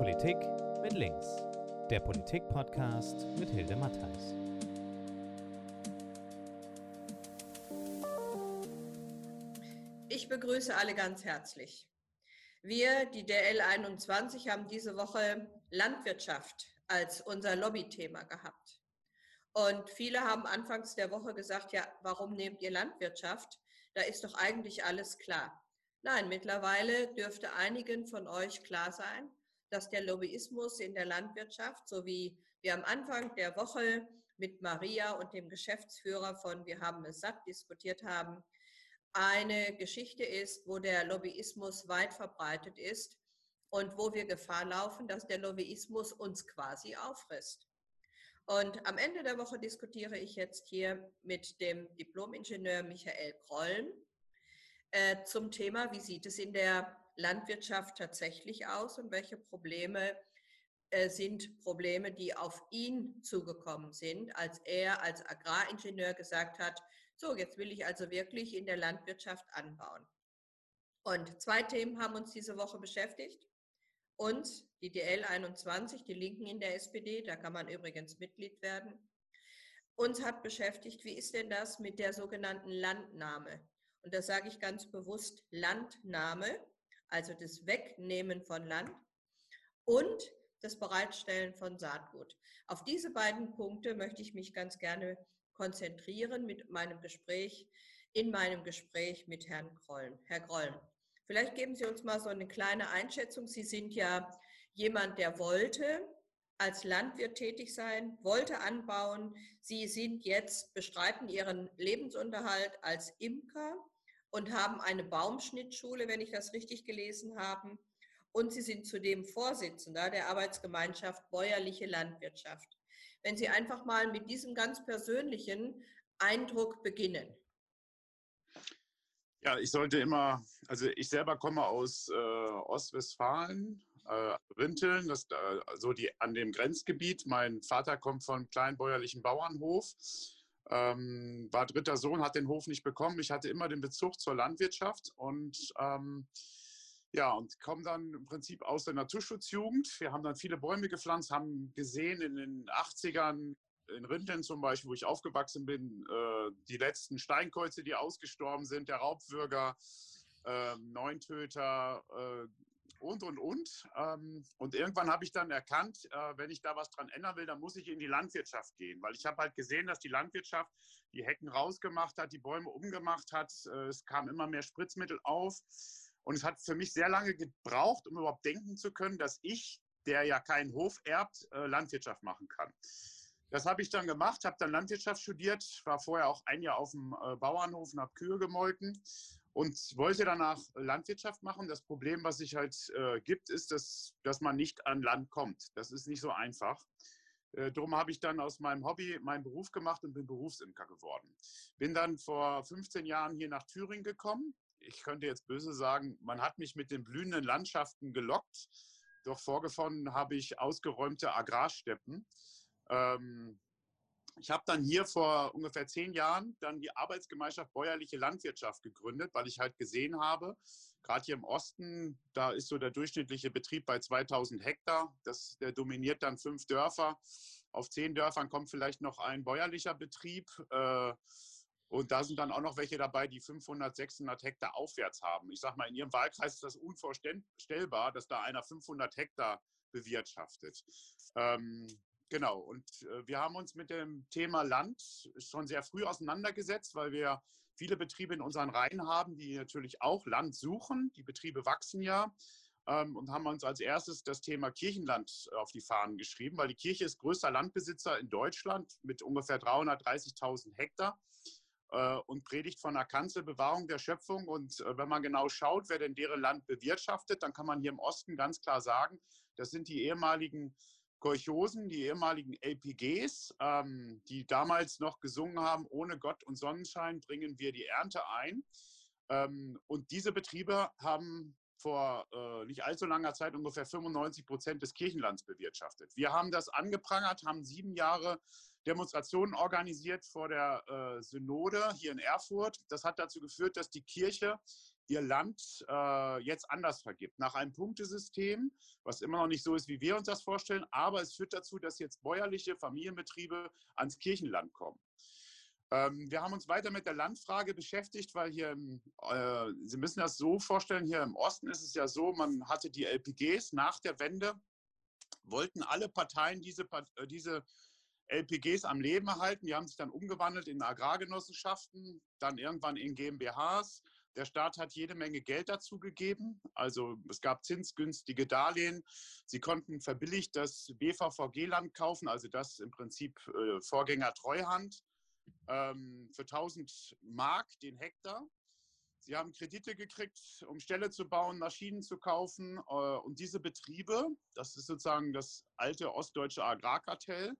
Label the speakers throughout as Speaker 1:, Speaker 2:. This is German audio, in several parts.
Speaker 1: Politik mit links. Der Politik-Podcast mit Hilde Mattheis.
Speaker 2: Ich begrüße alle ganz herzlich. Wir, die DL 21, haben diese Woche Landwirtschaft als unser Lobbythema gehabt. Und viele haben anfangs der Woche gesagt, ja, warum nehmt ihr Landwirtschaft? Da ist doch eigentlich alles klar. Nein, mittlerweile dürfte einigen von euch klar sein, dass der Lobbyismus in der Landwirtschaft, so wie wir am Anfang der Woche mit Maria und dem Geschäftsführer von Wir haben es satt diskutiert haben, eine Geschichte ist, wo der Lobbyismus weit verbreitet ist und wo wir Gefahr laufen, dass der Lobbyismus uns quasi auffrisst. Und am Ende der Woche diskutiere ich jetzt hier mit dem Diplomingenieur Michael Krolln äh, zum Thema, wie sieht es in der Landwirtschaft tatsächlich aus und welche Probleme äh, sind Probleme, die auf ihn zugekommen sind, als er als Agraringenieur gesagt hat, so, jetzt will ich also wirklich in der Landwirtschaft anbauen. Und zwei Themen haben uns diese Woche beschäftigt. Uns, die DL 21, die Linken in der SPD, da kann man übrigens Mitglied werden. Uns hat beschäftigt, wie ist denn das mit der sogenannten Landnahme? Und da sage ich ganz bewusst Landnahme, also das Wegnehmen von Land und das Bereitstellen von Saatgut. Auf diese beiden Punkte möchte ich mich ganz gerne konzentrieren mit meinem Gespräch, in meinem Gespräch mit Herrn Grollen. Herr Grollen, vielleicht geben Sie uns mal so eine kleine Einschätzung. Sie sind ja jemand, der wollte als Landwirt tätig sein, wollte anbauen. Sie sind jetzt, bestreiten Ihren Lebensunterhalt als Imker und haben eine Baumschnittschule, wenn ich das richtig gelesen habe. Und Sie sind zudem Vorsitzender der Arbeitsgemeinschaft Bäuerliche Landwirtschaft. Wenn Sie einfach mal mit diesem ganz persönlichen Eindruck beginnen.
Speaker 3: Ja, ich sollte immer, also ich selber komme aus äh, Ostwestfalen, äh, Rinteln, das äh, so die an dem Grenzgebiet. Mein Vater kommt vom kleinbäuerlichen Bauernhof ähm, war dritter Sohn, hat den Hof nicht bekommen. Ich hatte immer den Bezug zur Landwirtschaft und ähm, ja, und komme dann im Prinzip aus der Naturschutzjugend. Wir haben dann viele Bäume gepflanzt, haben gesehen in den 80ern, in Rinteln zum Beispiel, wo ich aufgewachsen bin, äh, die letzten Steinkreuze, die ausgestorben sind, der Raubwürger, äh, Neuntöter, äh, und, und, und. Ähm, und irgendwann habe ich dann erkannt, äh, wenn ich da was dran ändern will, dann muss ich in die Landwirtschaft gehen, weil ich habe halt gesehen, dass die Landwirtschaft die Hecken rausgemacht hat, die Bäume umgemacht hat. Äh, es kam immer mehr Spritzmittel auf. Und es hat für mich sehr lange gebraucht, um überhaupt denken zu können, dass ich, der ja keinen Hof erbt, äh, Landwirtschaft machen kann. Das habe ich dann gemacht, habe dann Landwirtschaft studiert, war vorher auch ein Jahr auf dem Bauernhof und habe Kühe gemolken und wollte danach Landwirtschaft machen. Das Problem, was sich halt äh, gibt, ist, dass, dass man nicht an Land kommt. Das ist nicht so einfach. Äh, darum habe ich dann aus meinem Hobby meinen Beruf gemacht und bin Berufsimker geworden. Bin dann vor 15 Jahren hier nach Thüringen gekommen. Ich könnte jetzt böse sagen, man hat mich mit den blühenden Landschaften gelockt. Doch vorgefunden habe ich ausgeräumte Agrarsteppen. Ähm, ich habe dann hier vor ungefähr zehn Jahren dann die Arbeitsgemeinschaft Bäuerliche Landwirtschaft gegründet, weil ich halt gesehen habe, gerade hier im Osten, da ist so der durchschnittliche Betrieb bei 2000 Hektar. Das, der dominiert dann fünf Dörfer. Auf zehn Dörfern kommt vielleicht noch ein bäuerlicher Betrieb. Äh, und da sind dann auch noch welche dabei, die 500, 600 Hektar aufwärts haben. Ich sage mal, in Ihrem Wahlkreis ist das unvorstellbar, dass da einer 500 Hektar bewirtschaftet. Ähm, Genau, und äh, wir haben uns mit dem Thema Land schon sehr früh auseinandergesetzt, weil wir viele Betriebe in unseren Reihen haben, die natürlich auch Land suchen. Die Betriebe wachsen ja ähm, und haben uns als erstes das Thema Kirchenland auf die Fahnen geschrieben, weil die Kirche ist größter Landbesitzer in Deutschland mit ungefähr 330.000 Hektar äh, und predigt von der Kanzelbewahrung der Schöpfung. Und äh, wenn man genau schaut, wer denn deren Land bewirtschaftet, dann kann man hier im Osten ganz klar sagen, das sind die ehemaligen Kolchosen, die ehemaligen LPGs, ähm, die damals noch gesungen haben, ohne Gott und Sonnenschein bringen wir die Ernte ein. Ähm, und diese Betriebe haben vor äh, nicht allzu langer Zeit ungefähr 95 Prozent des Kirchenlands bewirtschaftet. Wir haben das angeprangert, haben sieben Jahre Demonstrationen organisiert vor der äh, Synode hier in Erfurt. Das hat dazu geführt, dass die Kirche ihr Land äh, jetzt anders vergibt. Nach einem Punktesystem, was immer noch nicht so ist, wie wir uns das vorstellen, aber es führt dazu, dass jetzt bäuerliche Familienbetriebe ans Kirchenland kommen. Ähm, wir haben uns weiter mit der Landfrage beschäftigt, weil hier, äh, Sie müssen das so vorstellen, hier im Osten ist es ja so, man hatte die LPGs nach der Wende, wollten alle Parteien diese, äh, diese LPGs am Leben erhalten. Die haben sich dann umgewandelt in Agrargenossenschaften, dann irgendwann in GmbHs. Der Staat hat jede Menge Geld dazu gegeben. Also es gab zinsgünstige Darlehen. Sie konnten verbilligt das BVVG-Land kaufen, also das im Prinzip äh, Vorgänger Treuhand ähm, für 1000 Mark den Hektar. Sie haben Kredite gekriegt, um Ställe zu bauen, Maschinen zu kaufen. Äh, und diese Betriebe, das ist sozusagen das alte ostdeutsche Agrarkartell,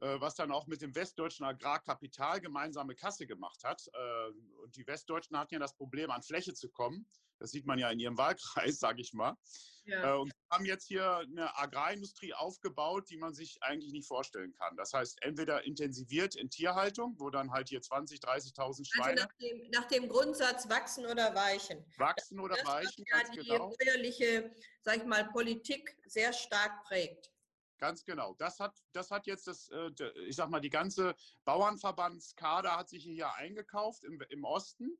Speaker 3: was dann auch mit dem westdeutschen Agrarkapital gemeinsame Kasse gemacht hat. Äh, und die Westdeutschen hatten ja das Problem, an Fläche zu kommen. Das sieht man ja in ihrem Wahlkreis, sage ich mal. Ja. Äh, und haben jetzt hier eine Agrarindustrie aufgebaut, die man sich eigentlich nicht vorstellen kann. Das heißt, entweder intensiviert in Tierhaltung, wo dann halt hier 20.000, 30.000 also Schweine.
Speaker 2: Also nach dem, nach dem, Grundsatz wachsen oder weichen.
Speaker 3: Wachsen oder das, weichen.
Speaker 2: Was ja die genau. bäuerliche, sag ich mal, Politik sehr stark prägt.
Speaker 3: Ganz genau. Das hat, das hat jetzt das, äh, ich sag mal, die ganze Bauernverbandskader hat sich hier eingekauft im, im Osten.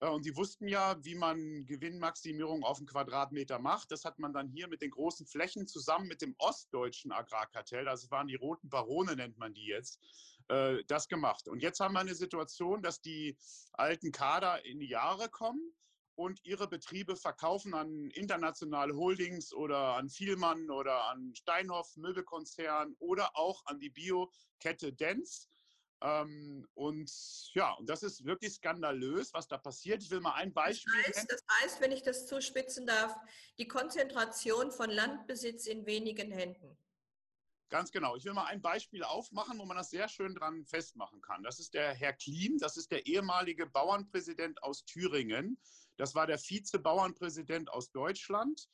Speaker 3: Äh, und die wussten ja, wie man Gewinnmaximierung auf einen Quadratmeter macht. Das hat man dann hier mit den großen Flächen zusammen mit dem ostdeutschen Agrarkartell, das waren die roten Barone, nennt man die jetzt, äh, das gemacht. Und jetzt haben wir eine Situation, dass die alten Kader in die Jahre kommen und ihre Betriebe verkaufen an internationale Holdings oder an Vielmann oder an Steinhoff Möbelkonzern oder auch an die Biokette Dens ähm, und ja, und das ist wirklich skandalös, was da passiert. Ich will mal ein Beispiel.
Speaker 2: Das heißt, das heißt, wenn ich das zuspitzen darf, die Konzentration von Landbesitz in wenigen Händen.
Speaker 3: Ganz genau. Ich will mal ein Beispiel aufmachen, wo man das sehr schön dran festmachen kann. Das ist der Herr Klim, das ist der ehemalige Bauernpräsident aus Thüringen. Das war der Vize-Bauernpräsident aus Deutschland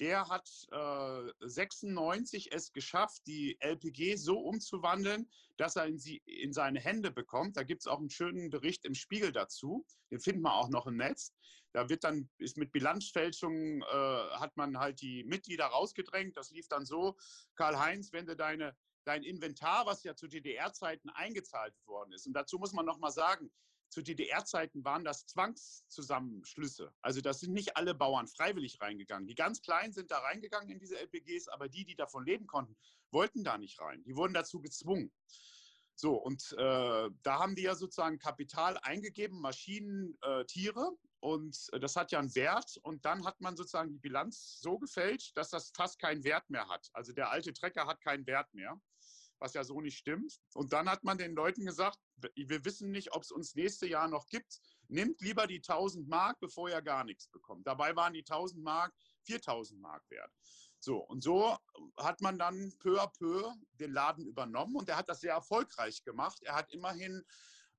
Speaker 3: der hat äh, 96 es geschafft, die LPG so umzuwandeln, dass er in, sie, in seine Hände bekommt. Da gibt es auch einen schönen Bericht im Spiegel dazu. Den findet man auch noch im Netz. Da wird dann, ist mit Bilanzfälschung, äh, hat man halt die Mitglieder rausgedrängt. Das lief dann so, Karl-Heinz, wenn du deine, dein Inventar, was ja zu DDR-Zeiten eingezahlt worden ist, und dazu muss man nochmal sagen, zu DDR-Zeiten waren das Zwangszusammenschlüsse. Also das sind nicht alle Bauern freiwillig reingegangen. Die ganz Kleinen sind da reingegangen in diese LPGs, aber die, die davon leben konnten, wollten da nicht rein. Die wurden dazu gezwungen. So, und äh, da haben die ja sozusagen Kapital eingegeben, Maschinen, äh, Tiere. Und äh, das hat ja einen Wert. Und dann hat man sozusagen die Bilanz so gefälscht, dass das fast keinen Wert mehr hat. Also der alte Trecker hat keinen Wert mehr was ja so nicht stimmt. Und dann hat man den Leuten gesagt, wir wissen nicht, ob es uns nächste Jahr noch gibt. Nimmt lieber die 1000 Mark, bevor ihr gar nichts bekommt. Dabei waren die 1000 Mark 4000 Mark wert. So, und so hat man dann peu à peu den Laden übernommen und er hat das sehr erfolgreich gemacht. Er hat immerhin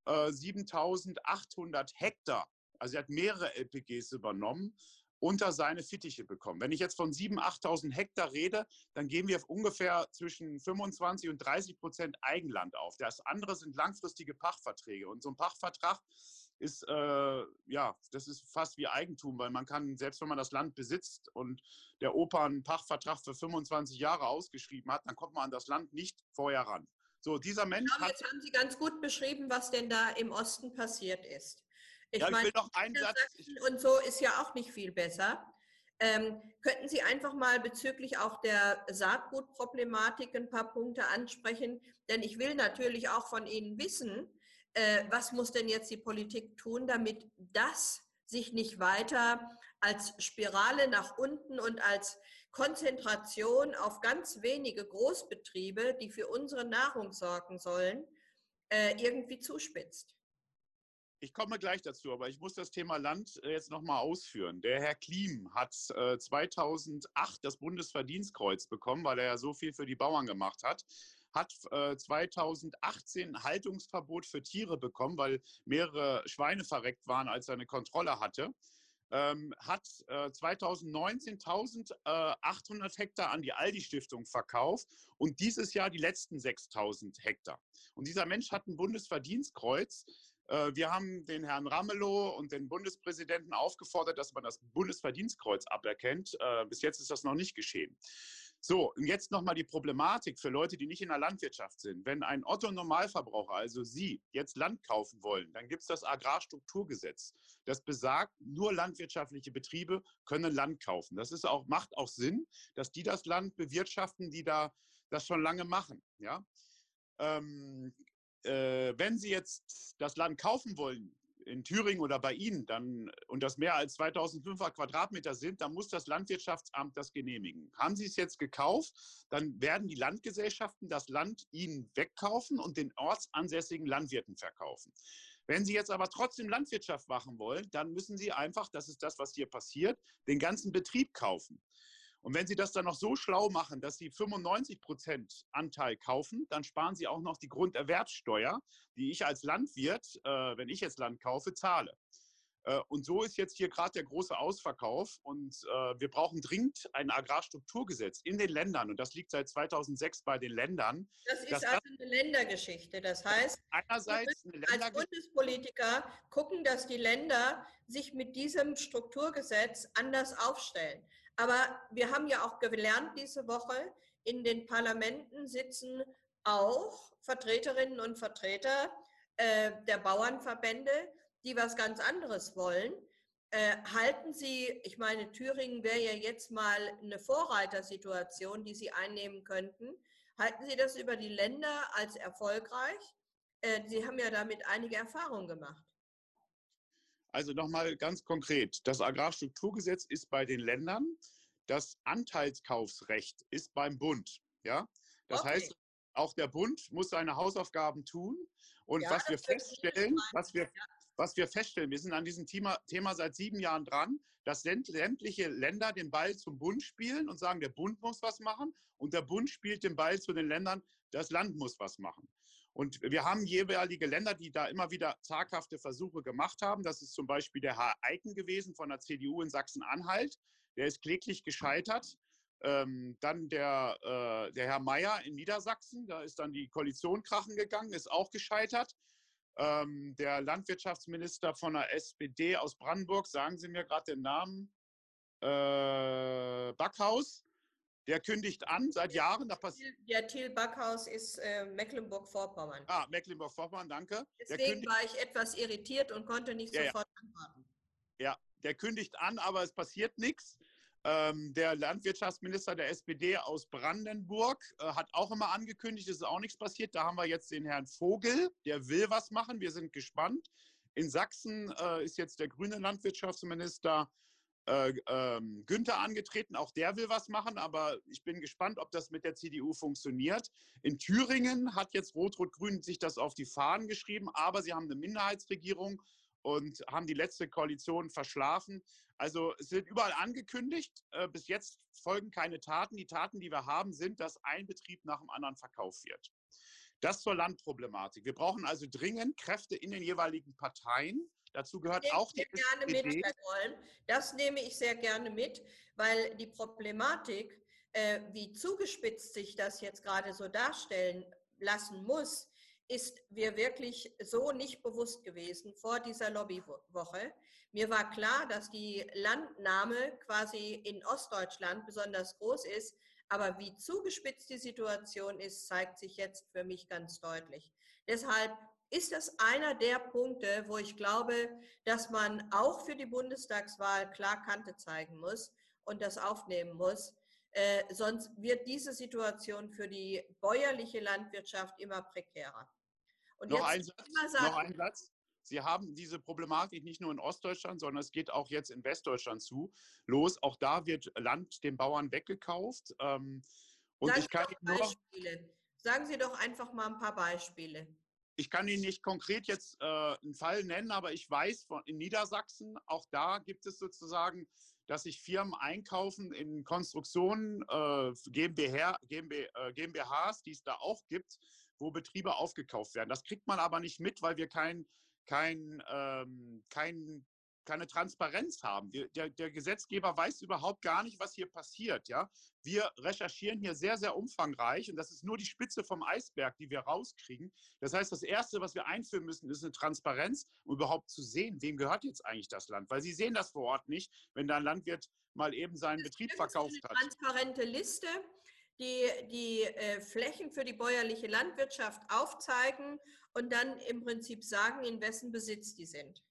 Speaker 3: äh, 7800 Hektar, also er hat mehrere LPGs übernommen unter seine Fittiche bekommen. Wenn ich jetzt von 7.000, 8.000 Hektar rede, dann gehen wir ungefähr zwischen 25 und 30 Prozent Eigenland auf. Das andere sind langfristige Pachtverträge. Und so ein Pachtvertrag ist, äh, ja, das ist fast wie Eigentum, weil man kann, selbst wenn man das Land besitzt und der Opa einen Pachtvertrag für 25 Jahre ausgeschrieben hat, dann kommt man an das Land nicht vorher ran. So, dieser Mensch
Speaker 2: glaube, Jetzt haben Sie ganz gut beschrieben, was denn da im Osten passiert ist.
Speaker 3: Ich, ja, ich will noch einen Satz.
Speaker 2: Und so ist ja auch nicht viel besser. Ähm, könnten Sie einfach mal bezüglich auch der Saatgutproblematik ein paar Punkte ansprechen? Denn ich will natürlich auch von Ihnen wissen, äh, was muss denn jetzt die Politik tun, damit das sich nicht weiter als Spirale nach unten und als Konzentration auf ganz wenige Großbetriebe, die für unsere Nahrung sorgen sollen, äh, irgendwie zuspitzt.
Speaker 3: Ich komme gleich dazu, aber ich muss das Thema Land äh, jetzt nochmal ausführen. Der Herr Klim hat 2008 äh, das Bundesverdienstkreuz bekommen, weil er ja so viel für die Bauern gemacht hat. Hat 2018 äh, ein Haltungsverbot für Tiere bekommen, weil mehrere Schweine verreckt waren, als er eine Kontrolle hatte. Ähm, hat äh, 2019 1800 Hektar an die Aldi-Stiftung verkauft und dieses Jahr die letzten 6000 Hektar. Und dieser Mensch hat ein Bundesverdienstkreuz wir haben den Herrn Ramelow und den Bundespräsidenten aufgefordert, dass man das Bundesverdienstkreuz aberkennt. Äh, bis jetzt ist das noch nicht geschehen. So, und jetzt nochmal die Problematik für Leute, die nicht in der Landwirtschaft sind. Wenn ein Otto-Normalverbraucher, also Sie, jetzt Land kaufen wollen, dann gibt es das Agrarstrukturgesetz. Das besagt, nur landwirtschaftliche Betriebe können Land kaufen. Das ist auch, macht auch Sinn, dass die das Land bewirtschaften, die da das schon lange machen. Ja? Ähm, äh, wenn Sie jetzt das Land kaufen wollen, in Thüringen oder bei Ihnen, dann, und das mehr als 2500 Quadratmeter sind, dann muss das Landwirtschaftsamt das genehmigen. Haben Sie es jetzt gekauft, dann werden die Landgesellschaften das Land Ihnen wegkaufen und den ortsansässigen Landwirten verkaufen. Wenn Sie jetzt aber trotzdem Landwirtschaft machen wollen, dann müssen Sie einfach, das ist das, was hier passiert, den ganzen Betrieb kaufen. Und wenn Sie das dann noch so schlau machen, dass Sie 95 Prozent Anteil kaufen, dann sparen Sie auch noch die Grunderwerbsteuer, die ich als Landwirt, äh, wenn ich jetzt Land kaufe, zahle. Äh, und so ist jetzt hier gerade der große Ausverkauf. Und äh, wir brauchen dringend ein Agrarstrukturgesetz in den Ländern. Und das liegt seit 2006 bei den Ländern.
Speaker 2: Das ist also eine Ländergeschichte. Das heißt,
Speaker 3: einerseits
Speaker 2: als Bundespolitiker gucken, dass die Länder sich mit diesem Strukturgesetz anders aufstellen. Aber wir haben ja auch gelernt diese Woche, in den Parlamenten sitzen auch Vertreterinnen und Vertreter äh, der Bauernverbände, die was ganz anderes wollen. Äh, halten Sie, ich meine, Thüringen wäre ja jetzt mal eine Vorreitersituation, die Sie einnehmen könnten. Halten Sie das über die Länder als erfolgreich? Äh, Sie haben ja damit einige Erfahrungen gemacht.
Speaker 3: Also nochmal ganz konkret, das Agrarstrukturgesetz ist bei den Ländern, das Anteilskaufsrecht ist beim Bund. Ja? Das okay. heißt, auch der Bund muss seine Hausaufgaben tun. Und ja, was wir feststellen, was wir, was wir feststellen, wir sind an diesem Thema, Thema seit sieben Jahren dran, dass sämtliche Länder den Ball zum Bund spielen und sagen, der Bund muss was machen und der Bund spielt den Ball zu den Ländern, das Land muss was machen. Und wir haben jeweilige Länder, die da immer wieder zaghafte Versuche gemacht haben. Das ist zum Beispiel der Herr Eiken gewesen von der CDU in Sachsen-Anhalt. Der ist kläglich gescheitert. Ähm, dann der, äh, der Herr Mayer in Niedersachsen, da ist dann die Koalition krachen gegangen, ist auch gescheitert. Ähm, der Landwirtschaftsminister von der SPD aus Brandenburg, sagen Sie mir gerade den Namen, äh, Backhaus, der kündigt an seit Jahren. Da
Speaker 2: der Thiel Backhaus ist äh, Mecklenburg-Vorpommern.
Speaker 3: Ah, Mecklenburg-Vorpommern, danke.
Speaker 2: Deswegen war ich etwas irritiert und konnte nicht ja, sofort ja. antworten.
Speaker 3: Ja, der kündigt an, aber es passiert nichts. Ähm, der Landwirtschaftsminister der SPD aus Brandenburg äh, hat auch immer angekündigt, es ist auch nichts passiert. Da haben wir jetzt den Herrn Vogel, der will was machen. Wir sind gespannt. In Sachsen äh, ist jetzt der grüne Landwirtschaftsminister äh, ähm, Günther angetreten. Auch der will was machen, aber ich bin gespannt, ob das mit der CDU funktioniert. In Thüringen hat jetzt Rot-Rot-Grün sich das auf die Fahnen geschrieben, aber sie haben eine Minderheitsregierung und haben die letzte Koalition verschlafen. Also es wird überall angekündigt. Äh, bis jetzt folgen keine Taten. Die Taten, die wir haben, sind, dass ein Betrieb nach dem anderen verkauft wird. Das zur Landproblematik. Wir brauchen also dringend Kräfte in den jeweiligen Parteien, Dazu gehört auch die
Speaker 2: gerne SPD. Mit, das nehme ich sehr gerne mit, weil die Problematik, äh, wie zugespitzt sich das jetzt gerade so darstellen lassen muss, ist mir wirklich so nicht bewusst gewesen vor dieser Lobbywoche. Mir war klar, dass die Landnahme quasi in Ostdeutschland besonders groß ist, aber wie zugespitzt die Situation ist, zeigt sich jetzt für mich ganz deutlich. Deshalb ist das einer der Punkte, wo ich glaube, dass man auch für die Bundestagswahl klar Kante zeigen muss und das aufnehmen muss. Äh, sonst wird diese Situation für die bäuerliche Landwirtschaft immer prekärer.
Speaker 3: Und noch, ein Satz, sagen, noch ein Satz. Sie haben diese Problematik nicht nur in Ostdeutschland, sondern es geht auch jetzt in Westdeutschland zu los. Auch da wird Land den Bauern weggekauft. Ähm, und ich kann nur,
Speaker 2: Sagen Sie doch einfach mal ein paar Beispiele
Speaker 3: ich kann Ihnen nicht konkret jetzt äh, einen Fall nennen, aber ich weiß von in Niedersachsen, auch da gibt es sozusagen, dass sich Firmen einkaufen in Konstruktionen, äh, GmbH, GmbH, äh, GmbHs, die es da auch gibt, wo Betriebe aufgekauft werden. Das kriegt man aber nicht mit, weil wir kein, kein, ähm, kein keine Transparenz haben. Der, der, Gesetzgeber weiß überhaupt gar nicht, was hier passiert. Ja? Wir recherchieren hier sehr, sehr umfangreich und das ist nur die Spitze vom Eisberg, die wir rauskriegen. Das heißt, das Erste, was wir einführen müssen, ist eine Transparenz, um überhaupt zu sehen, wem gehört jetzt eigentlich das Land. Weil Sie sehen das vor Ort nicht, wenn da ein Landwirt mal eben seinen Betrieb verkauft hat.
Speaker 2: Eine transparente Liste, die die äh, Flächen für die bäuerliche Landwirtschaft aufzeigen und dann im Prinzip sagen, in wessen Besitz die sind.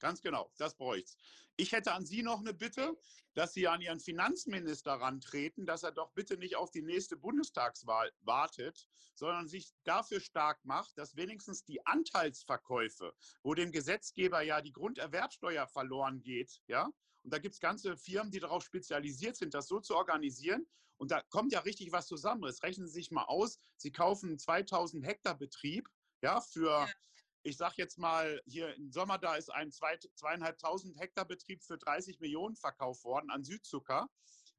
Speaker 3: Ganz genau, das bräuchte Ich hätte an Sie noch eine Bitte, dass Sie an Ihren Finanzminister rantreten, dass er doch bitte nicht auf die nächste Bundestagswahl wartet, sondern sich dafür stark macht, dass wenigstens die Anteilsverkäufe, wo dem Gesetzgeber ja die Grunderwerbsteuer verloren geht, ja, und da gibt es ganze Firmen, die darauf spezialisiert sind, das so zu organisieren. Und da kommt ja richtig was zusammen. Jetzt rechnen Sie sich mal aus, Sie kaufen 2000 Hektar Betrieb ja, für ja ich sage jetzt mal, hier im Sommer, da ist ein zweieinhalbtausend Hektar Betrieb für 30 Millionen verkauft worden an Südzucker.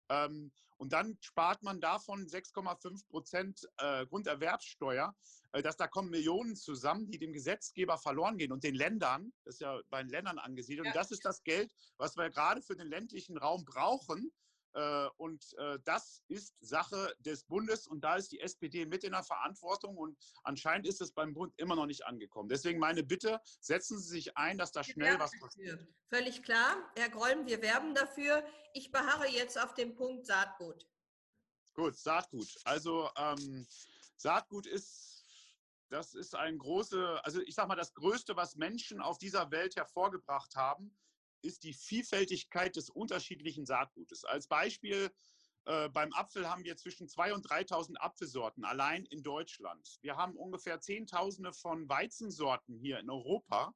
Speaker 3: Ähm, und dann spart man davon 6,5 Prozent äh, Grunderwerbssteuer. Äh, dass da kommen Millionen zusammen, die dem Gesetzgeber verloren gehen und den Ländern, das ist ja bei den Ländern angesiedelt. Ja. Und das ist das Geld, was wir gerade für den ländlichen Raum brauchen, und äh, das ist Sache des Bundes und da ist die SPD mit in der Verantwortung und anscheinend ist es beim Bund immer noch nicht angekommen. Deswegen meine Bitte, setzen Sie sich ein, dass da schnell was passiert.
Speaker 2: Völlig klar. Herr Grollm, wir werben dafür. Ich beharre jetzt auf dem Punkt Saatgut.
Speaker 3: Gut, Saatgut. Also ähm, Saatgut ist, das ist ein große, also ich sage mal, das Größte, was Menschen auf dieser Welt hervorgebracht haben ist die Vielfältigkeit des unterschiedlichen Saatgutes. Als Beispiel äh, beim Apfel haben wir zwischen 2.000 und 3.000 Apfelsorten allein in Deutschland. Wir haben ungefähr Zehntausende von Weizensorten hier in Europa.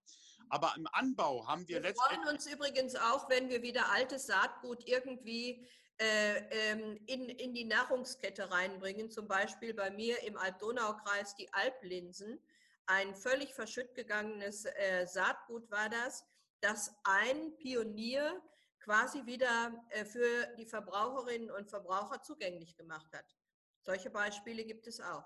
Speaker 3: Aber im Anbau haben wir,
Speaker 2: wir letztendlich. Wir freuen uns übrigens auch, wenn wir wieder altes Saatgut irgendwie äh, ähm, in, in die Nahrungskette reinbringen. Zum Beispiel bei mir im Alb-Donau-Kreis die Alplinsen. Ein völlig verschütt gegangenes äh, Saatgut war das dass ein Pionier quasi wieder äh, für die Verbraucherinnen und Verbraucher zugänglich gemacht hat. Solche Beispiele gibt es auch.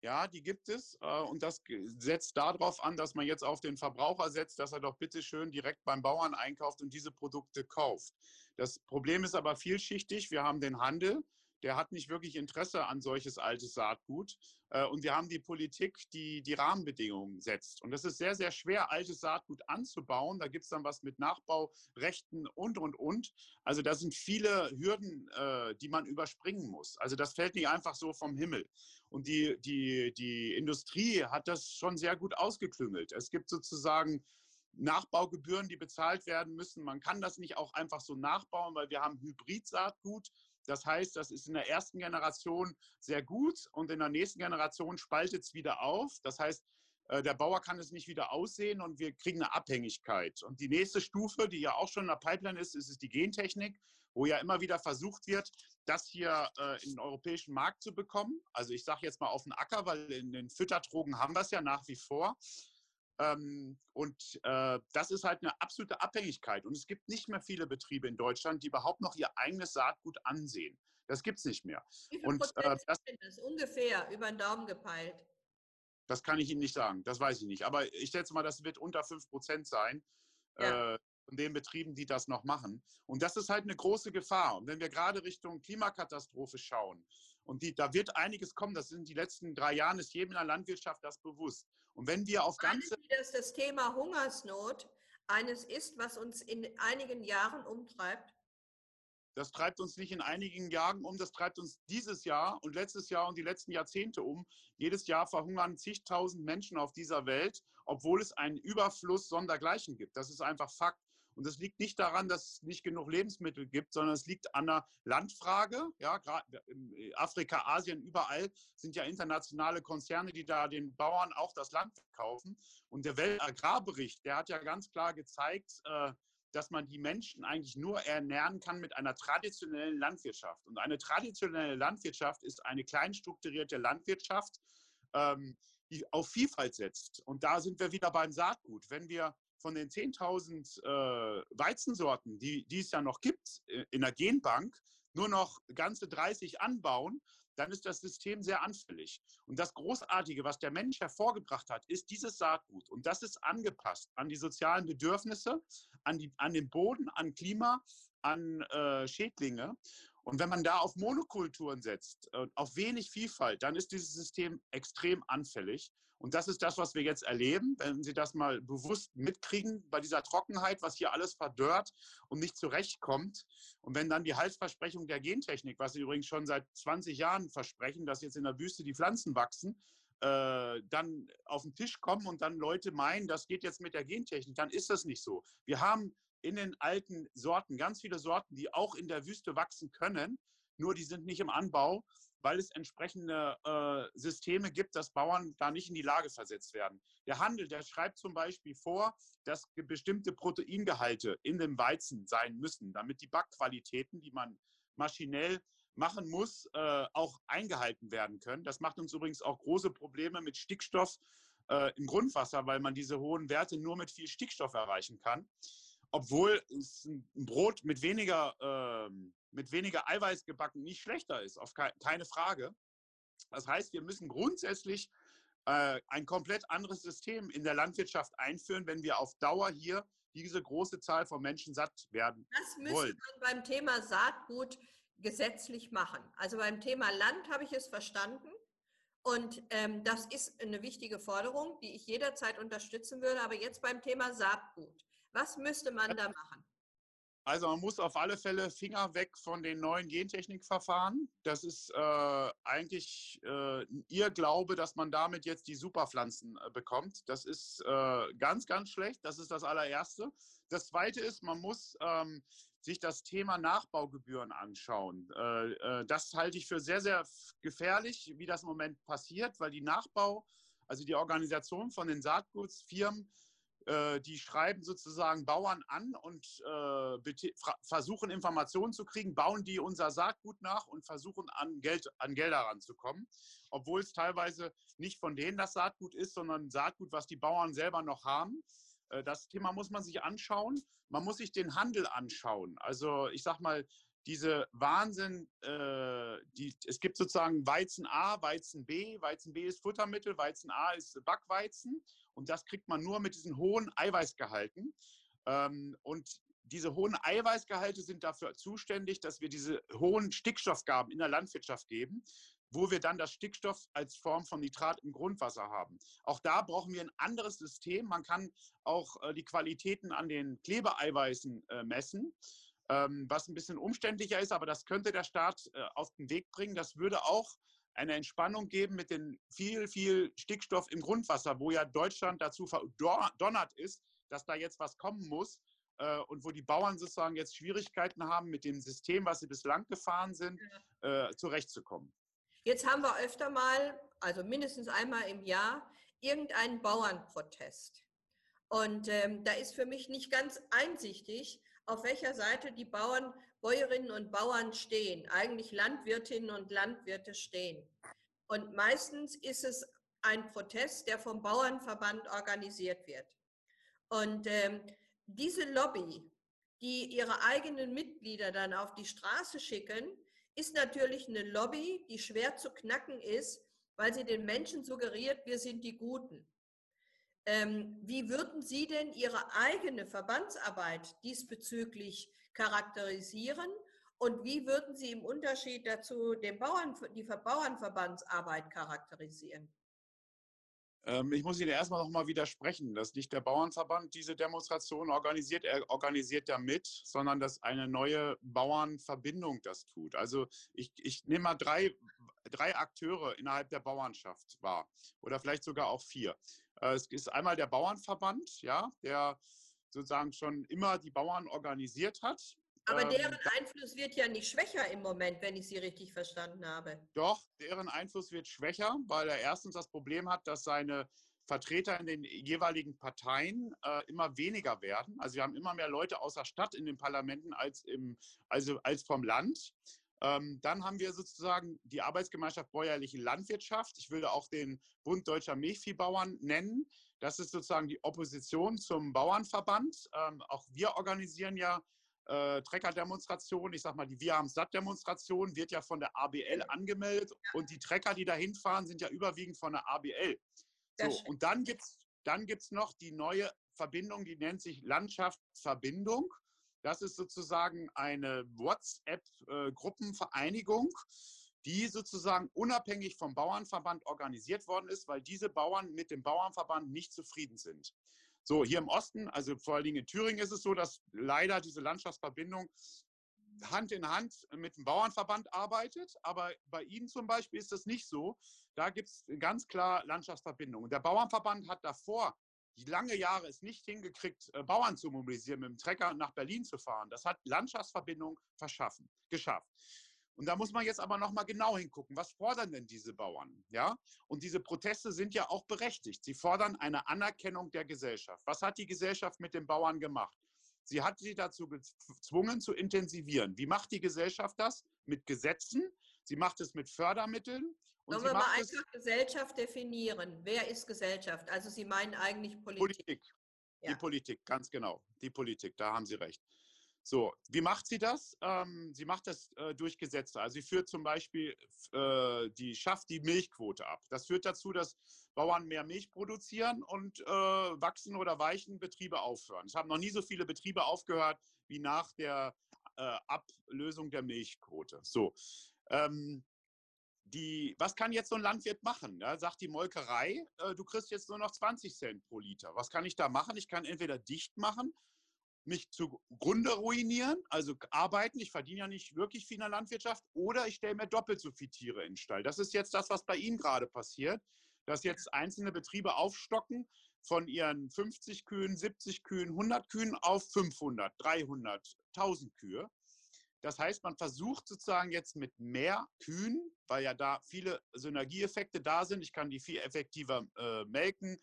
Speaker 3: Ja, die gibt es. Äh, und das setzt darauf an, dass man jetzt auf den Verbraucher setzt, dass er doch bitte schön direkt beim Bauern einkauft und diese Produkte kauft. Das Problem ist aber vielschichtig. Wir haben den Handel, der hat nicht wirklich Interesse an solches altes Saatgut. Äh, und wir haben die Politik, die die Rahmenbedingungen setzt. Und es ist sehr, sehr schwer, altes Saatgut anzubauen. Da gibt es dann was mit Nachbaurechten und, und, und. Also da sind viele Hürden, äh, die man überspringen muss. Also das fällt nicht einfach so vom Himmel. Und die, die, die Industrie hat das schon sehr gut ausgeklüngelt. Es gibt sozusagen Nachbaugebühren, die bezahlt werden müssen. Man kann das nicht auch einfach so nachbauen, weil wir haben Hybrid-Saatgut. Das heißt, das ist in der ersten Generation sehr gut und in der nächsten Generation spaltet es wieder auf. Das heißt, äh, der Bauer kann es nicht wieder aussehen und wir kriegen eine Abhängigkeit. Und die nächste Stufe, die ja auch schon in der Pipeline ist, ist die Gentechnik, wo ja immer wieder versucht wird, das hier äh, in den europäischen Markt zu bekommen. Also ich sage jetzt mal auf den Acker, weil in den Fütterdrogen haben wir es ja nach wie vor. Ähm, und äh, das ist halt eine absolute Abhängigkeit. Und es gibt nicht mehr viele Betriebe in Deutschland, die überhaupt noch ihr eigenes Saatgut ansehen. Das gibt es nicht mehr.
Speaker 2: Wie viel und, äh, das, das ungefähr über den Daumen gepeilt?
Speaker 3: Das kann ich Ihnen nicht sagen. Das weiß ich nicht. Aber ich schätze mal, das wird unter 5 Prozent sein. Ja. Äh, von den Betrieben, die das noch machen. Und das ist halt eine große Gefahr. Und wenn wir gerade Richtung Klimakatastrophe schauen, und die, da wird einiges kommen, das sind die letzten drei Jahre, ist jedem in der Landwirtschaft das bewusst. Und wenn wir auf ganze...
Speaker 2: Dass das Thema Hungersnot eines ist, was uns in einigen Jahren umtreibt?
Speaker 3: Das treibt uns nicht in einigen Jahren um, das treibt uns dieses Jahr und letztes Jahr und die letzten Jahrzehnte um. Jedes Jahr verhungern zigtausend Menschen auf dieser Welt, obwohl es einen Überfluss sondergleichen gibt. Das ist einfach Fakt. Und das liegt nicht daran, dass es nicht genug Lebensmittel gibt, sondern es liegt an der Landfrage. Ja, gerade in Afrika, Asien, überall sind ja internationale Konzerne, die da den Bauern auch das Land verkaufen. Und der Weltagrarbericht, der hat ja ganz klar gezeigt, äh, dass man die Menschen eigentlich nur ernähren kann mit einer traditionellen Landwirtschaft. Und eine traditionelle Landwirtschaft ist eine kleinstrukturierte Landwirtschaft, ähm, die auf Vielfalt setzt. Und da sind wir wieder beim Saatgut. Wenn wir von den 10.000 äh, Weizensorten, die, die es ja noch gibt äh, in der Genbank, nur noch ganze 30 anbauen, dann ist das System sehr anfällig. Und das Großartige, was der Mensch hervorgebracht hat, ist dieses Saatgut. Und das ist angepasst an die sozialen Bedürfnisse, an, die, an den Boden, an Klima, an äh, Schädlinge. Und wenn man da auf Monokulturen setzt, äh, auf wenig Vielfalt, dann ist dieses System extrem anfällig. Und das ist das, was wir jetzt erleben, wenn Sie das mal bewusst mitkriegen bei dieser Trockenheit, was hier alles verdörrt und nicht zurechtkommt. Und wenn dann die Halsversprechung der Gentechnik, was Sie übrigens schon seit 20 Jahren versprechen, dass jetzt in der Wüste die Pflanzen wachsen, äh, dann auf den Tisch kommen und dann Leute meinen, das geht jetzt mit der Gentechnik, dann ist das nicht so. Wir haben in den alten Sorten ganz viele Sorten, die auch in der Wüste wachsen können, nur die sind nicht im Anbau weil es entsprechende äh, Systeme gibt, dass Bauern da nicht in die Lage versetzt werden. Der Handel, der schreibt zum Beispiel vor, dass bestimmte Proteingehalte in dem Weizen sein müssen, damit die Backqualitäten, die man maschinell machen muss, äh, auch eingehalten werden können. Das macht uns übrigens auch große Probleme mit Stickstoff äh, im Grundwasser, weil man diese hohen Werte nur mit viel Stickstoff erreichen kann obwohl ein Brot mit weniger, äh, mit weniger Eiweiß gebacken nicht schlechter ist, auf ke keine Frage. Das heißt, wir müssen grundsätzlich äh, ein komplett anderes System in der Landwirtschaft einführen, wenn wir auf Dauer hier diese große Zahl von Menschen satt werden
Speaker 2: Das müsste wollen. man beim Thema Saatgut gesetzlich machen. Also beim Thema Land habe ich es verstanden. Und ähm, das ist eine wichtige Forderung, die ich jederzeit unterstützen würde. Aber jetzt beim Thema Saatgut. Was müsste man da machen?
Speaker 3: Also man muss auf alle Fälle Finger weg von den neuen Gentechnikverfahren. Das ist äh, eigentlich äh, ihr Glaube, dass man damit jetzt die Superpflanzen äh, bekommt. Das ist äh, ganz, ganz schlecht. Das ist das allererste. Das zweite ist, man muss ähm, sich das Thema Nachbaugebühren anschauen. Äh, äh, das halte ich für sehr, sehr gefährlich, wie das im Moment passiert, weil die Nachbau, also die Organisation von den Saatgutsfirmen, äh, die schreiben sozusagen Bauern an und äh, versuchen Informationen zu kriegen, bauen die unser Saatgut nach und versuchen an, Geld, an Gelder ranzukommen, obwohl es teilweise nicht von denen das Saatgut ist, sondern Saatgut, was die Bauern selber noch haben. Äh, das Thema muss man sich anschauen. Man muss sich den Handel anschauen. Also ich sage mal, diese Wahnsinn, äh, die, es gibt sozusagen Weizen A, Weizen B. Weizen B ist Futtermittel, Weizen A ist Backweizen. Und das kriegt man nur mit diesen hohen Eiweißgehalten. Ähm, und diese hohen Eiweißgehalte sind dafür zuständig, dass wir diese hohen Stickstoffgaben in der Landwirtschaft geben, wo wir dann das Stickstoff als Form von Nitrat im Grundwasser haben. Auch da brauchen wir ein anderes System. Man kann auch äh, die Qualitäten an den Klebeeiweißen äh, messen ähm, was ein bisschen umständlicher ist, aber das könnte der Staat äh, auf den Weg bringen. Das würde auch eine Entspannung geben mit dem viel, viel Stickstoff im Grundwasser, wo ja Deutschland dazu verdonnert ist, dass da jetzt was kommen muss äh, und wo die Bauern sozusagen jetzt Schwierigkeiten haben, mit dem System, was sie bislang gefahren sind, äh, zurechtzukommen.
Speaker 2: Jetzt haben wir öfter mal, also mindestens einmal im Jahr, irgendeinen Bauernprotest. Und ähm, da ist für mich nicht ganz einsichtig, auf welcher Seite die Bauern, Bäuerinnen und Bauern stehen, eigentlich Landwirtinnen und Landwirte stehen. Und meistens ist es ein Protest, der vom Bauernverband organisiert wird. Und ähm, diese Lobby, die ihre eigenen Mitglieder dann auf die Straße schicken, ist natürlich eine Lobby, die schwer zu knacken ist, weil sie den Menschen suggeriert, wir sind die Guten. Ähm, wie würden Sie denn Ihre eigene Verbandsarbeit diesbezüglich charakterisieren? Und wie würden Sie im Unterschied dazu den Bauern, die Bauernverbandsarbeit charakterisieren?
Speaker 3: Ähm, ich muss Ihnen erstmal noch mal widersprechen, dass nicht der Bauernverband diese Demonstration organisiert, er organisiert ja mit, sondern dass eine neue Bauernverbindung das tut. Also ich, ich nehme mal drei, drei Akteure innerhalb der Bauernschaft wahr oder vielleicht sogar auch vier. Äh, es ist einmal der Bauernverband, ja, der sozusagen schon immer die Bauern organisiert hat.
Speaker 2: Aber ähm, deren Einfluss wird ja nicht schwächer im Moment, wenn ich Sie richtig verstanden habe.
Speaker 3: Doch, deren Einfluss wird schwächer, weil er erstens das Problem hat, dass seine Vertreter in den jeweiligen Parteien äh, immer weniger werden. Also wir haben immer mehr Leute aus der Stadt in den Parlamenten als, im, also als vom Land. Ähm, dann haben wir sozusagen die Arbeitsgemeinschaft Bäuerliche Landwirtschaft. Ich würde auch den Bund Deutscher Milchviehbauern nennen. Das ist sozusagen die Opposition zum Bauernverband. Ähm, auch wir organisieren ja äh, Trecker-Demonstration, ich sag mal, die Wir haben Satt-Demonstration wird ja von der ABL angemeldet und die Trecker, die da hinfahren, sind ja überwiegend von der ABL. So, und dann gibt es dann gibt's noch die neue Verbindung, die nennt sich Landschaftsverbindung. Das ist sozusagen eine WhatsApp-Gruppenvereinigung, die sozusagen unabhängig vom Bauernverband organisiert worden ist, weil diese Bauern mit dem Bauernverband nicht zufrieden sind. So, hier im Osten, also vor allen Dingen in Thüringen ist es so, dass leider diese Landschaftsverbindung Hand in Hand mit dem Bauernverband arbeitet, aber bei Ihnen zum Beispiel ist das nicht so. Da gibt es ganz klar Landschaftsverbindungen. Der Bauernverband hat davor lange Jahre es nicht hingekriegt, äh, Bauern zu mobilisieren, mit dem Trecker nach Berlin zu fahren. Das hat Landschaftsverbindung verschaffen, geschafft. Und da muss man jetzt aber noch mal genau hingucken, was fordern denn diese Bauern? Ja? Und diese Proteste sind ja auch berechtigt. Sie fordern eine Anerkennung der Gesellschaft. Was hat die Gesellschaft mit den Bauern gemacht? Sie hat sie dazu gezwungen zu intensivieren. Wie macht die Gesellschaft das? Mit Gesetzen. Sie macht es mit Fördermitteln.
Speaker 2: Sollen wir mal einfach Gesellschaft definieren? Wer ist Gesellschaft? Also Sie meinen eigentlich Politik. Politik.
Speaker 3: Ja. Die Politik, ganz genau. Die Politik, da haben Sie recht. So, wie macht sie das? Ähm, sie macht das äh, durch Gesetze. Also sie führt zum Beispiel, äh, die schafft die Milchquote ab. Das führt dazu, dass Bauern mehr Milch produzieren und äh, wachsen oder weichen Betriebe aufhören. Es haben noch nie so viele Betriebe aufgehört wie nach der äh, Ablösung der Milchquote. So, ähm, die, was kann jetzt so ein Landwirt machen? Ja, sagt die Molkerei, äh, du kriegst jetzt nur noch 20 Cent pro Liter. Was kann ich da machen? Ich kann entweder dicht machen mich zugrunde ruinieren, also arbeiten, ich verdiene ja nicht wirklich viel in der Landwirtschaft, oder ich stelle mir doppelt so viele Tiere in den Stall. Das ist jetzt das, was bei Ihnen gerade passiert, dass jetzt einzelne Betriebe aufstocken von ihren 50 Kühen, 70 Kühen, 100 Kühen auf 500, 300, 1000 Kühe. Das heißt, man versucht sozusagen jetzt mit mehr Kühen, weil ja da viele Synergieeffekte da sind, ich kann die viel effektiver äh, melken,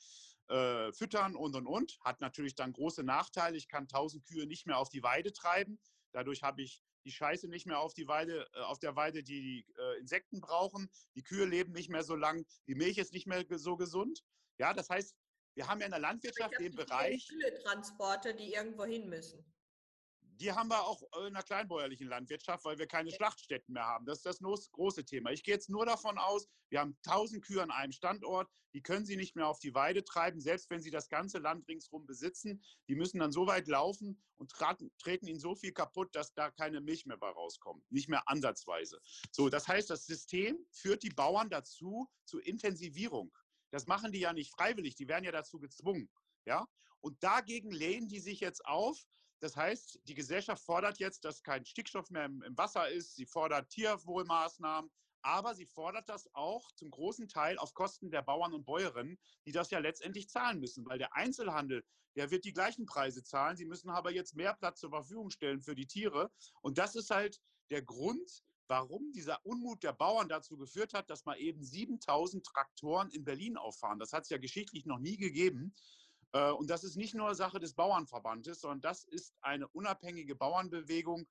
Speaker 3: äh, füttern und und und. Hat natürlich dann große Nachteile. Ich kann 1000 Kühe nicht mehr auf die Weide treiben. Dadurch habe ich die Scheiße nicht mehr auf, die Weide, äh, auf der Weide, die die äh, Insekten brauchen. Die Kühe leben nicht mehr so lang. Die Milch ist nicht mehr so gesund. Ja, das heißt, wir haben ja in der Landwirtschaft den Bereich.
Speaker 2: Transporte, die irgendwo hin müssen
Speaker 3: die haben wir auch in der kleinbäuerlichen Landwirtschaft, weil wir keine Schlachtstätten mehr haben. Das ist das große Thema. Ich gehe jetzt nur davon aus, wir haben 1000 Kühe an einem Standort, die können sie nicht mehr auf die Weide treiben, selbst wenn sie das ganze Land ringsherum besitzen. Die müssen dann so weit laufen und treten ihnen so viel kaputt, dass da keine Milch mehr bei rauskommt. Nicht mehr ansatzweise. So, das heißt, das System führt die Bauern dazu, zur Intensivierung. Das machen die ja nicht freiwillig, die werden ja dazu gezwungen. Ja? Und dagegen lehnen die sich jetzt auf, das heißt, die Gesellschaft fordert jetzt, dass kein Stickstoff mehr im, Wasser ist. Sie fordert Tierwohlmaßnahmen. Aber sie fordert das auch zum großen Teil auf Kosten der Bauern und Bäuerinnen, die das ja letztendlich zahlen müssen, weil der Einzelhandel, der wird die gleichen Preise zahlen. Sie müssen aber jetzt mehr Platz zur Verfügung stellen für die Tiere. Und das ist halt der Grund, warum dieser Unmut der Bauern dazu geführt hat, dass mal eben 7000 Traktoren in Berlin auffahren. Das hat es ja geschichtlich noch nie gegeben. Äh, und das ist nicht nur Sache des Bauernverbandes, sondern das ist eine unabhängige Bauernbewegung,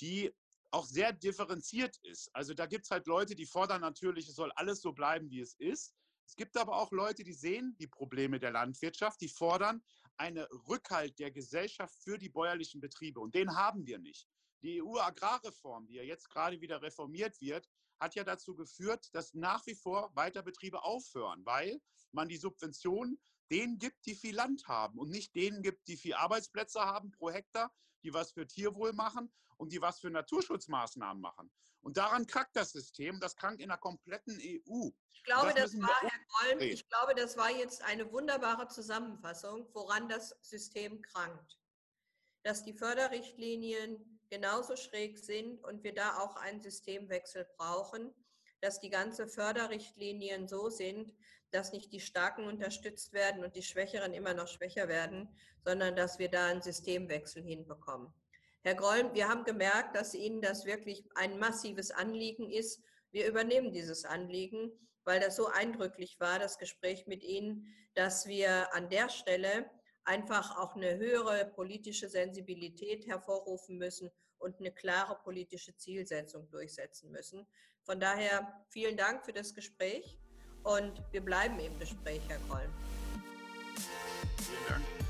Speaker 3: die auch sehr differenziert ist. Also da gibt es halt Leute, die fordern natürlich, es soll alles so bleiben, wie es ist. Es gibt aber auch Leute, die sehen die Probleme der Landwirtschaft, die fordern einen Rückhalt der Gesellschaft für die bäuerlichen Betriebe. Und den haben wir nicht. Die EU-Agrarreform, die ja jetzt gerade wieder reformiert wird, hat ja dazu geführt, dass nach wie vor Weiterbetriebe aufhören, weil man die Subventionen denen gibt, die viel Land haben und nicht denen gibt, die viel Arbeitsplätze haben pro Hektar, die was für Tierwohl machen und die was für Naturschutzmaßnahmen machen. Und daran krankt das System, das krankt in der kompletten EU.
Speaker 2: Ich glaube, das, das war, Herr Golm, ich glaube, das war jetzt eine wunderbare Zusammenfassung, woran das System krankt. Dass die Förderrichtlinien genauso schräg sind und wir da auch einen Systemwechsel brauchen, dass die ganzen Förderrichtlinien so sind, dass nicht die Starken unterstützt werden und die Schwächeren immer noch schwächer werden, sondern dass wir da einen Systemwechsel hinbekommen. Herr Groll, wir haben gemerkt, dass Ihnen das wirklich ein massives Anliegen ist. Wir übernehmen dieses Anliegen, weil das so eindrücklich war, das Gespräch mit Ihnen, dass wir an der Stelle einfach auch eine höhere politische Sensibilität hervorrufen müssen und eine klare politische Zielsetzung durchsetzen müssen. Von daher vielen Dank für das Gespräch. Und wir bleiben im Gespräch, Herr Kroll.
Speaker 3: Vielen Dank.